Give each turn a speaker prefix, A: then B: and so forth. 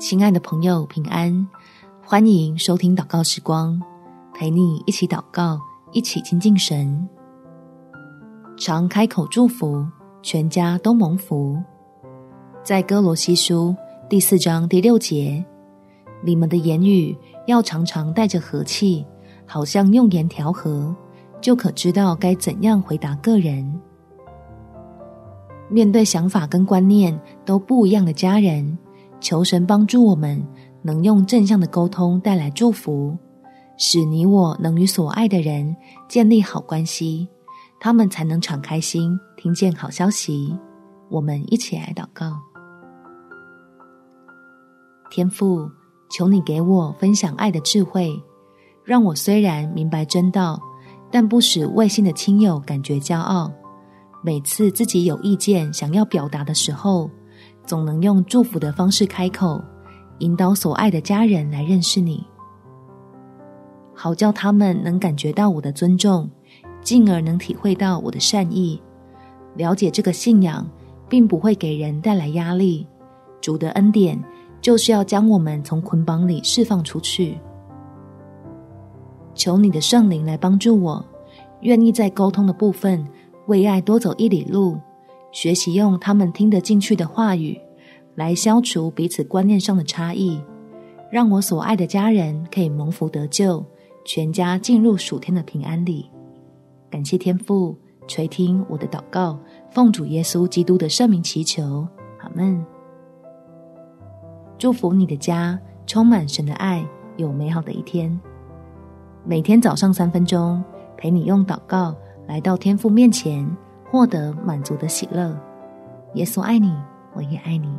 A: 亲爱的朋友，平安！欢迎收听祷告时光，陪你一起祷告，一起亲近神。常开口祝福，全家都蒙福。在哥罗西书第四章第六节，你们的言语要常常带着和气，好像用盐调和，就可知道该怎样回答个人。面对想法跟观念都不一样的家人，求神帮助我们，能用正向的沟通带来祝福，使你我能与所爱的人建立好关系，他们才能敞开心，听见好消息。我们一起来祷告：天父，求你给我分享爱的智慧，让我虽然明白真道，但不使未信的亲友感觉骄傲。每次自己有意见想要表达的时候，总能用祝福的方式开口，引导所爱的家人来认识你，好叫他们能感觉到我的尊重，进而能体会到我的善意，了解这个信仰并不会给人带来压力。主的恩典就是要将我们从捆绑里释放出去。求你的圣灵来帮助我，愿意在沟通的部分。为爱多走一里路，学习用他们听得进去的话语，来消除彼此观念上的差异，让我所爱的家人可以蒙福得救，全家进入属天的平安里。感谢天父垂听我的祷告，奉主耶稣基督的圣名祈求，阿门。祝福你的家充满神的爱，有美好的一天。每天早上三分钟，陪你用祷告。来到天父面前，获得满足的喜乐。耶稣爱你，我也爱你。